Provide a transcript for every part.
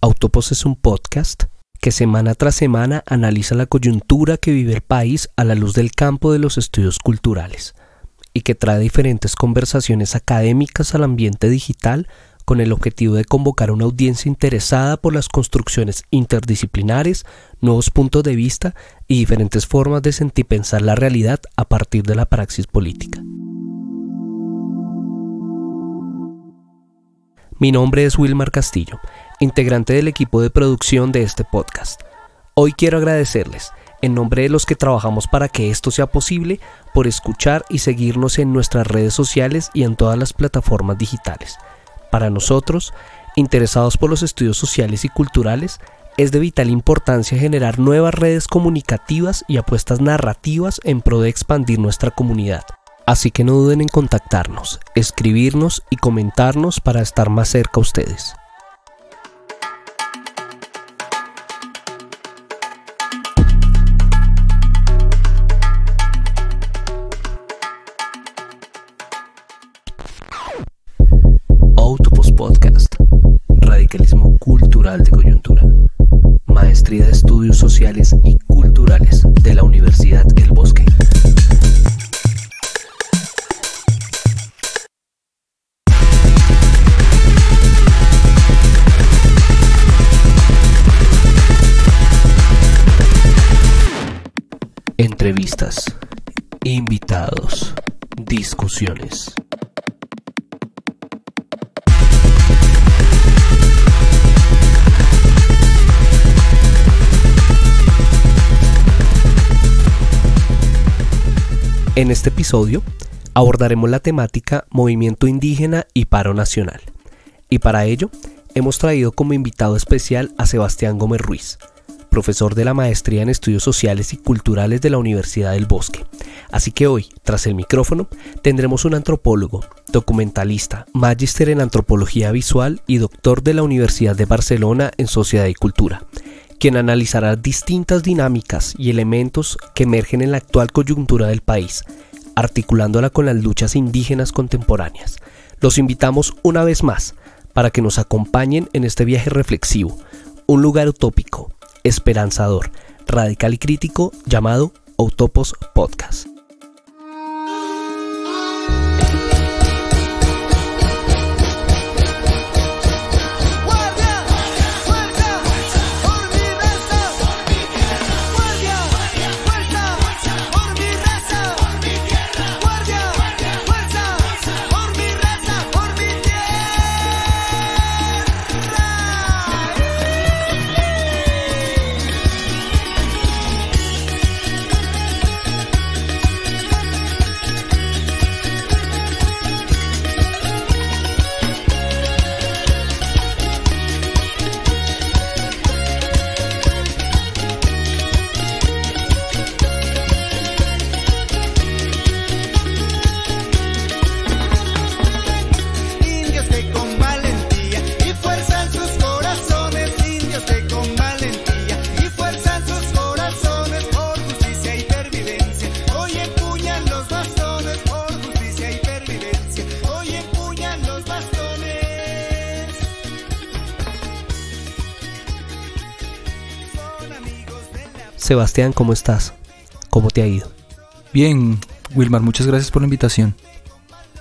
Autopos es un podcast que semana tras semana analiza la coyuntura que vive el país a la luz del campo de los estudios culturales y que trae diferentes conversaciones académicas al ambiente digital con el objetivo de convocar una audiencia interesada por las construcciones interdisciplinares, nuevos puntos de vista y diferentes formas de sentir pensar la realidad a partir de la praxis política. Mi nombre es Wilmar Castillo, integrante del equipo de producción de este podcast. Hoy quiero agradecerles, en nombre de los que trabajamos para que esto sea posible, por escuchar y seguirnos en nuestras redes sociales y en todas las plataformas digitales. Para nosotros, interesados por los estudios sociales y culturales, es de vital importancia generar nuevas redes comunicativas y apuestas narrativas en pro de expandir nuestra comunidad. Así que no duden en contactarnos, escribirnos y comentarnos para estar más cerca a ustedes. Y Culturales de la Universidad El Bosque. Entrevistas, invitados, discusiones. En este episodio abordaremos la temática movimiento indígena y paro nacional. Y para ello hemos traído como invitado especial a Sebastián Gómez Ruiz, profesor de la Maestría en Estudios Sociales y Culturales de la Universidad del Bosque. Así que hoy, tras el micrófono, tendremos un antropólogo, documentalista, magíster en antropología visual y doctor de la Universidad de Barcelona en Sociedad y Cultura, quien analizará distintas dinámicas y elementos que emergen en la actual coyuntura del país, articulándola con las luchas indígenas contemporáneas. Los invitamos una vez más para que nos acompañen en este viaje reflexivo, un lugar utópico, esperanzador, radical y crítico llamado Autopos Podcast. Sebastián, ¿cómo estás? ¿Cómo te ha ido? Bien, Wilmar, muchas gracias por la invitación.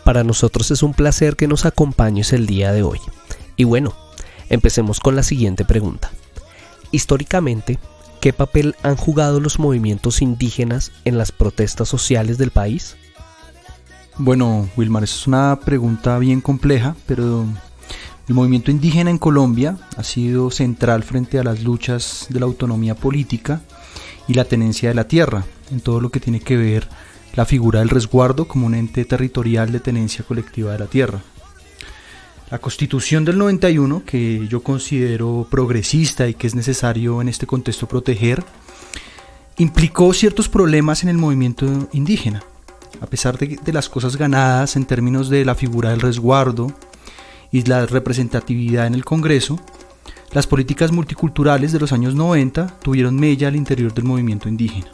Para nosotros es un placer que nos acompañes el día de hoy. Y bueno, empecemos con la siguiente pregunta. Históricamente, ¿qué papel han jugado los movimientos indígenas en las protestas sociales del país? Bueno, Wilmar, es una pregunta bien compleja, pero el movimiento indígena en Colombia ha sido central frente a las luchas de la autonomía política y la tenencia de la tierra, en todo lo que tiene que ver la figura del resguardo como un ente territorial de tenencia colectiva de la tierra. La constitución del 91, que yo considero progresista y que es necesario en este contexto proteger, implicó ciertos problemas en el movimiento indígena. A pesar de, de, las cosas ganadas en términos de la figura del resguardo y la representatividad en el Congreso, las políticas multiculturales de los años 90 tuvieron mella al interior del movimiento indígena.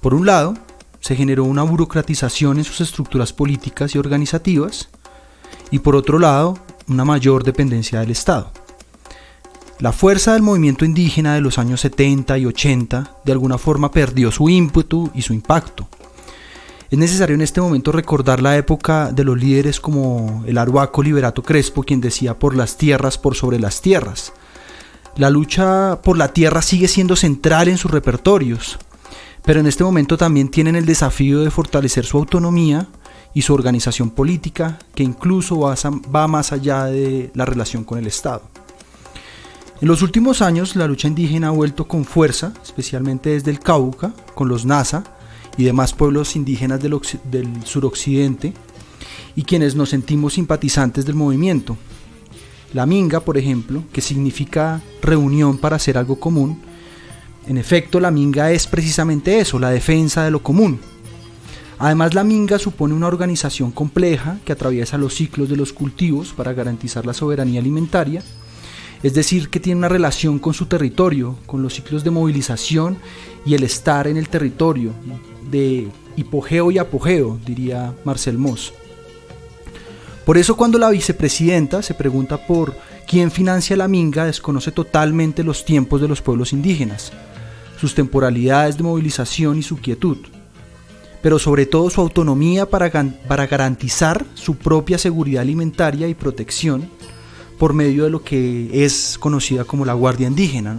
Por un lado, se generó una burocratización en sus estructuras políticas y organizativas, y por otro lado, una mayor dependencia del Estado. La fuerza del movimiento indígena de los años 70 y 80 de alguna forma perdió su ímpetu y su impacto. Es necesario en este momento recordar la época de los líderes como el Aruaco Liberato Crespo, quien decía por las tierras por sobre las tierras. La lucha por la tierra sigue siendo central en sus repertorios, pero en este momento también tienen el desafío de fortalecer su autonomía y su organización política, que incluso va más allá de la relación con el Estado. En los últimos años, la lucha indígena ha vuelto con fuerza, especialmente desde el Cauca, con los NASA y demás pueblos indígenas del, suroccidente, y quienes nos sentimos simpatizantes del movimiento. La minga, por ejemplo, que significa reunión para hacer algo común, en efecto, la minga es precisamente eso, la defensa de lo común. Además, la minga supone una organización compleja que atraviesa los ciclos de los cultivos para garantizar la soberanía alimentaria es decir, que tiene una relación con su territorio, con los ciclos de movilización y el estar en el territorio, de hipogeo y apogeo, diría Marcel Moss. Por eso cuando la vicepresidenta se pregunta por quién financia la minga, desconoce totalmente los tiempos de los pueblos indígenas, sus temporalidades de movilización y su quietud, pero sobre todo su autonomía para, para garantizar su propia seguridad alimentaria y protección por medio de lo que es conocida como la Guardia Indígena.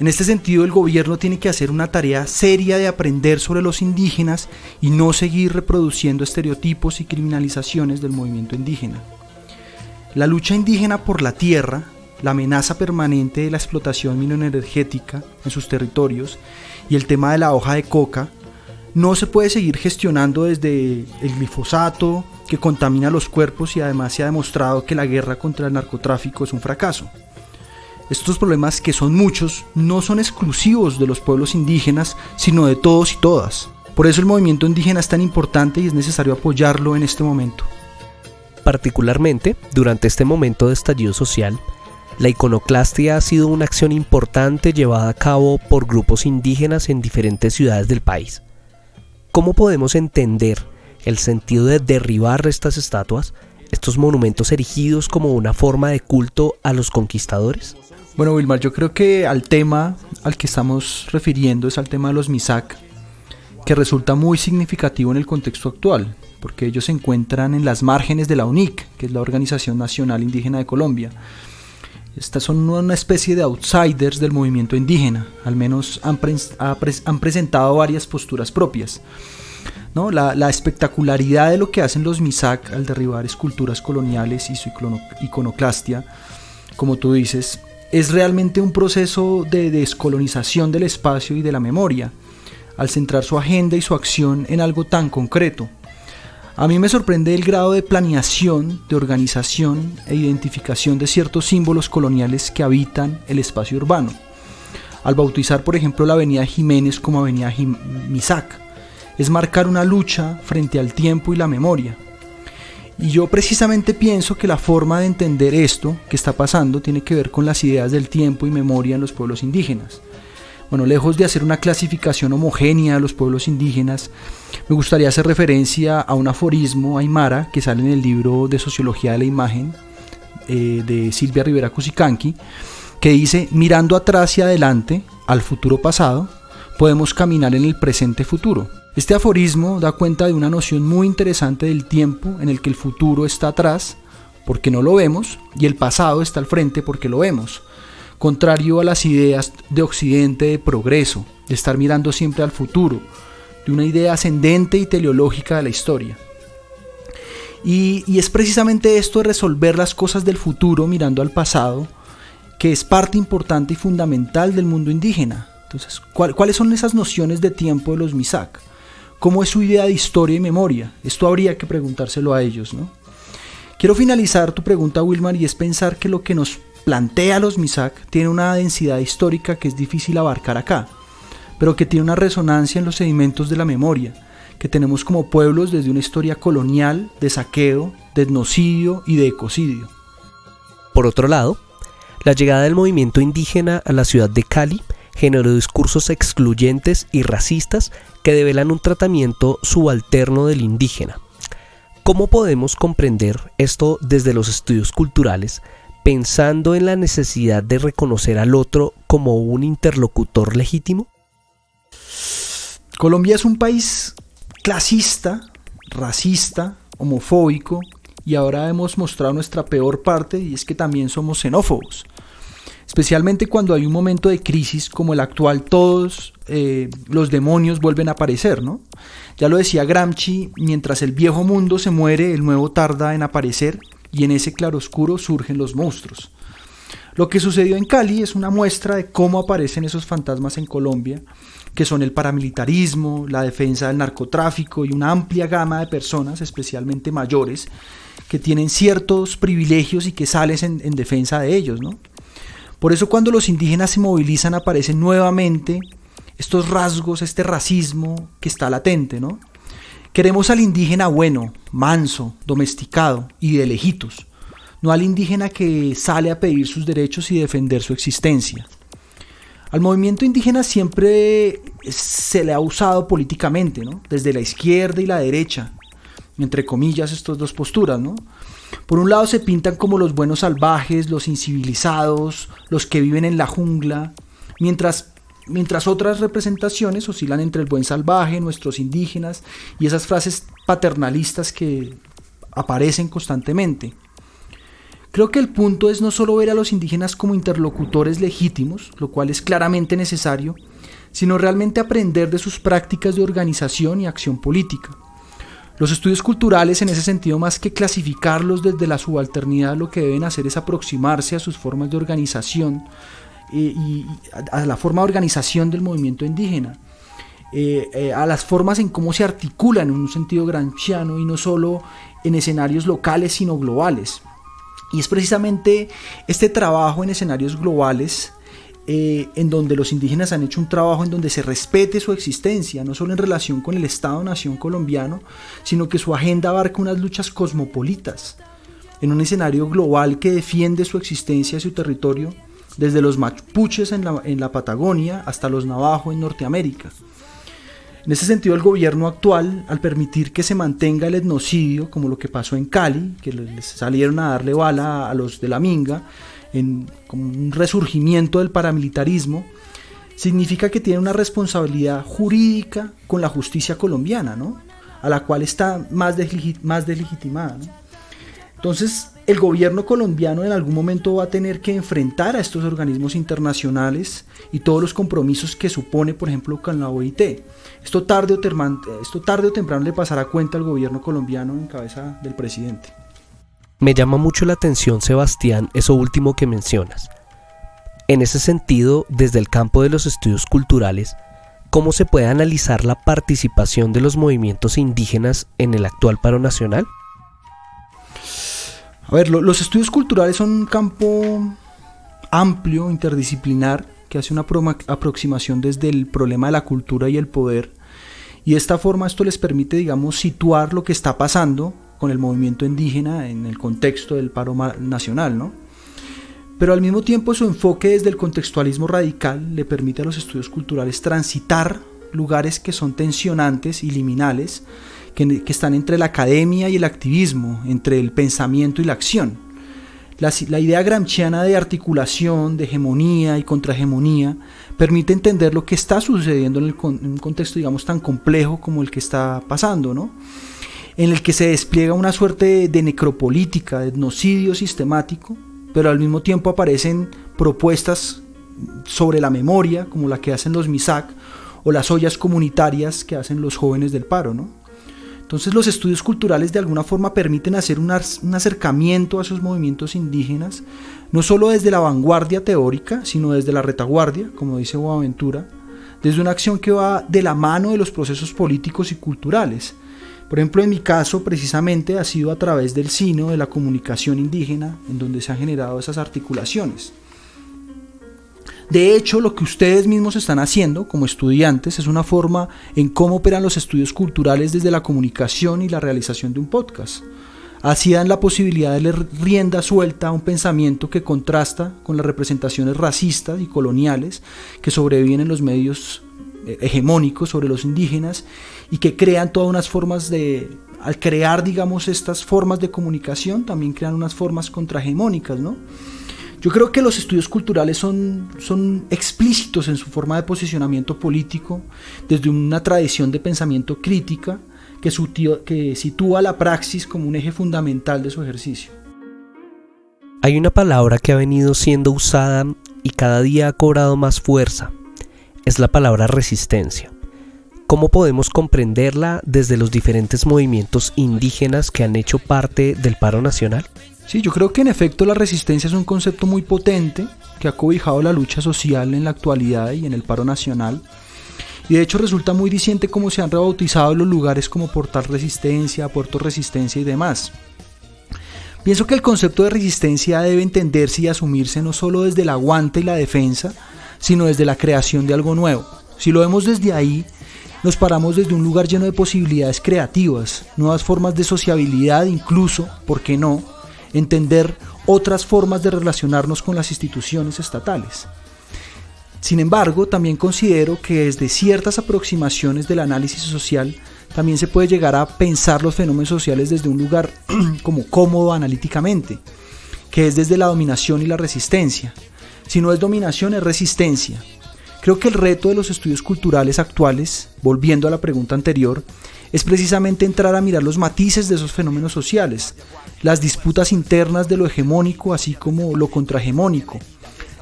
En este sentido, el gobierno tiene que hacer una tarea seria de aprender sobre los indígenas y no seguir reproduciendo estereotipos y criminalizaciones del movimiento indígena. La lucha indígena por la tierra, la amenaza permanente de la explotación mineroenergética en sus territorios y el tema de la hoja de coca no se puede seguir gestionando desde el glifosato, que contamina los cuerpos y además se ha demostrado que la guerra contra el narcotráfico es un fracaso. Estos problemas, que son muchos, no son exclusivos de los pueblos indígenas, sino de todos y todas. Por eso el movimiento indígena es tan importante y es necesario apoyarlo en este momento. Particularmente, durante este momento de estallido social, la iconoclastia ha sido una acción importante llevada a cabo por grupos indígenas en diferentes ciudades del país. ¿Cómo podemos entender el sentido de derribar estas estatuas, estos monumentos erigidos como una forma de culto a los conquistadores? Bueno, Wilmar, yo creo que al tema al que estamos refiriendo es al tema de los MISAC, que resulta muy significativo en el contexto actual, porque ellos se encuentran en las márgenes de la UNIC, que es la Organización Nacional Indígena de Colombia. Estas son una especie de outsiders del movimiento indígena, al menos han, han presentado varias posturas propias. La, espectacularidad de lo que hacen los MISAC al derribar esculturas coloniales y su iconoclastia, como tú dices, es realmente un proceso de descolonización del espacio y de la memoria, al centrar su agenda y su acción en algo tan concreto. A mí me sorprende el grado de planeación, de organización e identificación de ciertos símbolos coloniales que habitan el espacio urbano. Al bautizar, por ejemplo, la avenida Jiménez como avenida Misac, es marcar una lucha frente al tiempo y la memoria. Y yo precisamente pienso que la forma de entender esto que está pasando tiene que ver con las ideas del tiempo y memoria en los pueblos indígenas. Bueno, lejos de hacer una clasificación homogénea de los pueblos indígenas, me gustaría hacer referencia a un aforismo aymara que sale en el libro de Sociología de la Imagen eh, de Silvia Rivera Cusicanqui, que dice, mirando atrás y adelante, al futuro pasado, podemos caminar en el presente futuro. Este aforismo da cuenta de una noción muy interesante del tiempo en el que el futuro está atrás porque no lo vemos y el pasado está al frente porque lo vemos, contrario a las ideas de Occidente de progreso, de estar mirando siempre al futuro, de una idea ascendente y teleológica de la historia. Y, es precisamente esto de resolver las cosas del futuro mirando al pasado que es parte importante y fundamental del mundo indígena. Entonces, ¿cuáles son esas nociones de tiempo de los Misak? ¿Cómo es su idea de historia y memoria? Esto habría que preguntárselo a ellos, ¿no? Quiero finalizar tu pregunta, Wilmar, y es pensar que lo que nos plantea los MISAC tiene una densidad histórica que es difícil abarcar acá, pero que tiene una resonancia en los sedimentos de la memoria, que tenemos como pueblos desde una historia colonial, de saqueo, de etnocidio y de ecocidio. Por otro lado, la llegada del movimiento indígena a la ciudad de Cali generó discursos excluyentes y racistas que develan un tratamiento subalterno del indígena. ¿Cómo podemos comprender esto desde los estudios culturales, pensando en la necesidad de reconocer al otro como un interlocutor legítimo? Colombia es un país clasista, racista, homofóbico y ahora hemos mostrado nuestra peor parte y es que también somos xenófobos. Especialmente cuando hay un momento de crisis como el actual, todos eh, los demonios vuelven a aparecer, ¿no? Ya lo decía Gramsci, mientras el viejo mundo se muere, el nuevo tarda en aparecer y en ese claroscuro surgen los monstruos. Lo que sucedió en Cali es una muestra de cómo aparecen esos fantasmas en Colombia, que son el paramilitarismo, la defensa del narcotráfico y una amplia gama de personas, especialmente mayores, que tienen ciertos privilegios y que sales en, en defensa de ellos, ¿no? Por eso cuando los indígenas se movilizan aparecen nuevamente estos rasgos, este racismo que está latente, ¿no? Queremos al indígena bueno, manso, domesticado y de lejitos, no al indígena que sale a pedir sus derechos y defender su existencia. Al movimiento indígena siempre se le ha usado políticamente, ¿no? Desde la izquierda y la derecha, entre comillas, estas dos posturas, ¿no? Por un lado se pintan como los buenos salvajes, los incivilizados, los que viven en la jungla, mientras, mientras otras representaciones oscilan entre el buen salvaje, nuestros indígenas y esas frases paternalistas que aparecen constantemente. Creo que el punto es no solo ver a los indígenas como interlocutores legítimos, lo cual es claramente necesario, sino realmente aprender de sus prácticas de organización y acción política. Los estudios culturales en ese sentido, más que clasificarlos desde la subalternidad, lo que deben hacer es aproximarse a sus formas de organización eh, y a la forma de organización del movimiento indígena. Eh, eh, a las formas en cómo se articulan en un sentido gramsciano y no solo en escenarios locales sino globales. Y es precisamente este trabajo en escenarios globales eh, en donde los indígenas han hecho un trabajo en donde se respete su existencia, no solo en relación con el Estado-Nación colombiano, sino que su agenda abarca unas luchas cosmopolitas, en un escenario global que defiende su existencia y su territorio, desde los mapuches en la, en la Patagonia hasta los navajos en Norteamérica. En ese sentido, el gobierno actual, al permitir que se mantenga el etnocidio, como lo que pasó en Cali, que les salieron a darle bala a los de la Minga, en como un resurgimiento del paramilitarismo, significa que tiene una responsabilidad jurídica con la justicia colombiana, ¿no? a la cual está más, más deslegitimada. Entonces, el gobierno colombiano en algún momento va a tener que enfrentar a estos organismos internacionales y todos los compromisos que supone, por ejemplo, con la OIT. Esto tarde o, esto tarde o temprano le pasará cuenta al gobierno colombiano en cabeza del presidente. Me llama mucho la atención, Sebastián, eso último que mencionas. En ese sentido, desde el campo de los estudios culturales, ¿cómo se puede analizar la participación de los movimientos indígenas en el actual paro nacional? A ver, los estudios culturales son un campo amplio, interdisciplinar, que hace una aproximación desde el problema de la cultura y el poder. Y de esta forma esto les permite, digamos, situar lo que está pasando con el movimiento indígena en el contexto del paro nacional, ¿no? Pero al mismo tiempo su enfoque desde el contextualismo radical le permite a los estudios culturales transitar lugares que son tensionantes y liminales, que, están entre la academia y el activismo, entre el pensamiento y la acción. La, idea gramsciana de articulación, de hegemonía y contrahegemonía permite entender lo que está sucediendo en, en, un contexto, digamos, tan complejo como el que está pasando, ¿no? En el que se despliega una suerte de necropolítica, de etnocidio sistemático, pero al mismo tiempo aparecen propuestas sobre la memoria, como la que hacen los MISAC, o las ollas comunitarias que hacen los jóvenes del paro. ¿no? Entonces los estudios culturales de alguna forma permiten hacer un, acercamiento a esos movimientos indígenas, no solo desde la vanguardia teórica, sino desde la retaguardia, como dice Boaventura, desde una acción que va de la mano de los procesos políticos y culturales, por ejemplo, en mi caso, precisamente ha sido a través del sino de la comunicación indígena en donde se han generado esas articulaciones. De hecho, lo que ustedes mismos están haciendo como estudiantes es una forma en cómo operan los estudios culturales desde la comunicación y la realización de un podcast. Así dan la posibilidad de leer rienda suelta a un pensamiento que contrasta con las representaciones racistas y coloniales que sobreviven en los medios eh, hegemónicos sobre los indígenas y que crean todas unas formas de al crear, digamos, estas formas de comunicación, también crean unas formas contrahegemónicas, ¿no? Yo creo que los estudios culturales son, son explícitos en su forma de posicionamiento político, desde una tradición de pensamiento crítica que, que sitúa la praxis como un eje fundamental de su ejercicio. Hay una palabra que ha venido siendo usada y cada día ha cobrado más fuerza. Es la palabra resistencia. ¿Cómo podemos comprenderla desde los diferentes movimientos indígenas que han hecho parte del paro nacional? Sí, yo creo que en efecto la resistencia es un concepto muy potente que ha cobijado la lucha social en la actualidad y en el paro nacional. Y de hecho resulta muy diciente cómo se han rebautizado los lugares como Portal Resistencia, Puerto Resistencia y demás. Pienso que el concepto de resistencia debe entenderse y asumirse no solo desde el aguante y la defensa, sino desde la creación de algo nuevo. Si lo vemos desde ahí, nos paramos desde un lugar lleno de posibilidades creativas, nuevas formas de sociabilidad, incluso, ¿por qué no?, entender otras formas de relacionarnos con las instituciones estatales. Sin embargo, también considero que desde ciertas aproximaciones del análisis social también se puede llegar a pensar los fenómenos sociales desde un lugar como cómodo analíticamente, que es desde la dominación y la resistencia. Si no es dominación, es resistencia. Creo que el reto de los estudios culturales actuales, volviendo a la pregunta anterior, es precisamente entrar a mirar los matices de esos fenómenos sociales, las disputas internas de lo hegemónico así como lo contrahegemónico.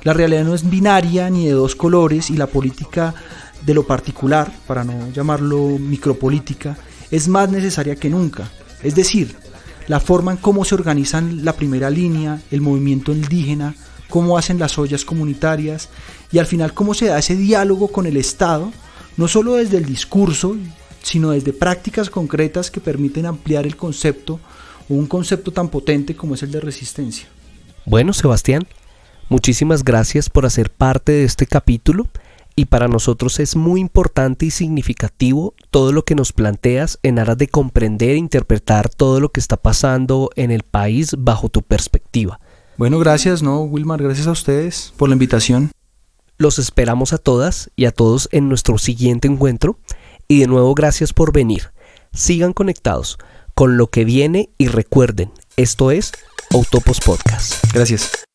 La realidad no es binaria ni de dos colores y la política de lo particular, para no llamarlo micropolítica, es más necesaria que nunca. Es decir, la forma en cómo se organizan la primera línea, el movimiento indígena, cómo hacen las ollas comunitarias y al final cómo se da ese diálogo con el Estado, no solo desde el discurso, sino desde prácticas concretas que permiten ampliar el concepto o un concepto tan potente como es el de resistencia. Bueno, Sebastián, muchísimas gracias por hacer parte de este capítulo y para nosotros es muy importante y significativo todo lo que nos planteas en aras de comprender e interpretar todo lo que está pasando en el país bajo tu perspectiva. Bueno, gracias, ¿no, Wilmar? Gracias a ustedes por la invitación. Los esperamos a todas y a todos en nuestro siguiente encuentro y de nuevo gracias por venir. Sigan conectados con lo que viene y recuerden, esto es Autopos Podcast. Gracias.